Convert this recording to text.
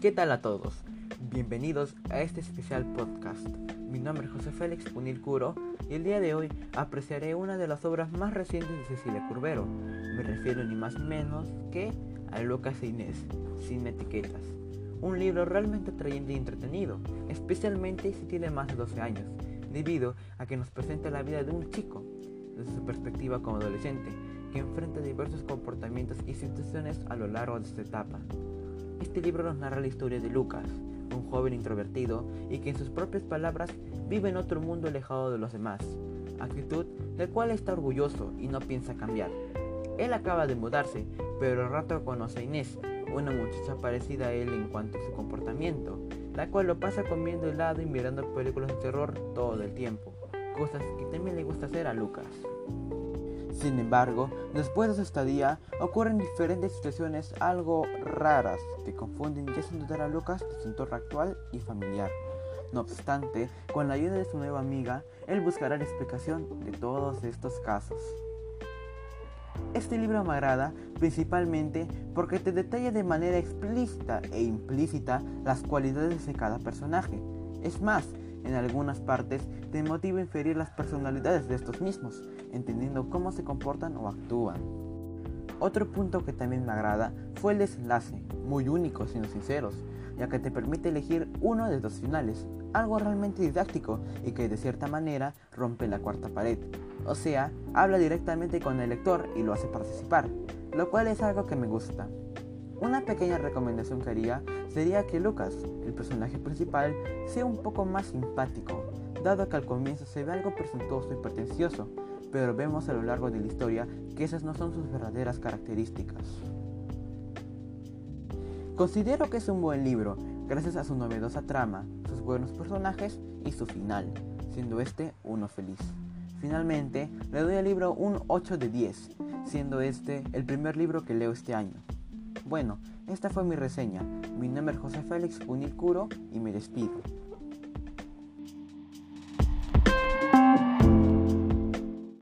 ¿Qué tal a todos? Bienvenidos a este especial podcast. Mi nombre es José Félix Punil Curo y el día de hoy apreciaré una de las obras más recientes de Cecilia Curbero. Me refiero ni más ni menos que a Lucas e Inés, sin etiquetas. Un libro realmente atrayente y entretenido, especialmente si tiene más de 12 años, debido a que nos presenta la vida de un chico, desde su perspectiva como adolescente, que enfrenta diversos comportamientos y situaciones a lo largo de esta etapa. Este libro nos narra la historia de Lucas, un joven introvertido y que en sus propias palabras vive en otro mundo alejado de los demás, actitud del cual está orgulloso y no piensa cambiar. Él acaba de mudarse, pero al rato conoce a Inés, una muchacha parecida a él en cuanto a su comportamiento, la cual lo pasa comiendo helado y mirando películas de terror todo el tiempo, cosas que también le gusta hacer a Lucas. Sin embargo, después de su estadía, ocurren diferentes situaciones algo raras que confunden y hacen dudar a Lucas de su entorno actual y familiar. No obstante, con la ayuda de su nueva amiga, él buscará la explicación de todos estos casos. Este libro me agrada principalmente porque te detalla de manera explícita e implícita las cualidades de cada personaje. Es más, en algunas partes te motiva a inferir las personalidades de estos mismos, entendiendo cómo se comportan o actúan. Otro punto que también me agrada fue el desenlace, muy único siendo sinceros, ya que te permite elegir uno de dos finales, algo realmente didáctico y que de cierta manera rompe la cuarta pared. O sea, habla directamente con el lector y lo hace participar, lo cual es algo que me gusta. Una pequeña recomendación que haría sería que Lucas, el personaje principal, sea un poco más simpático, dado que al comienzo se ve algo presuntuoso y pretencioso, pero vemos a lo largo de la historia que esas no son sus verdaderas características. Considero que es un buen libro, gracias a su novedosa trama, sus buenos personajes y su final, siendo este uno feliz. Finalmente, le doy al libro un 8 de 10, siendo este el primer libro que leo este año. Bueno, esta fue mi reseña. Mi nombre es José Félix Unilcuro y me despido.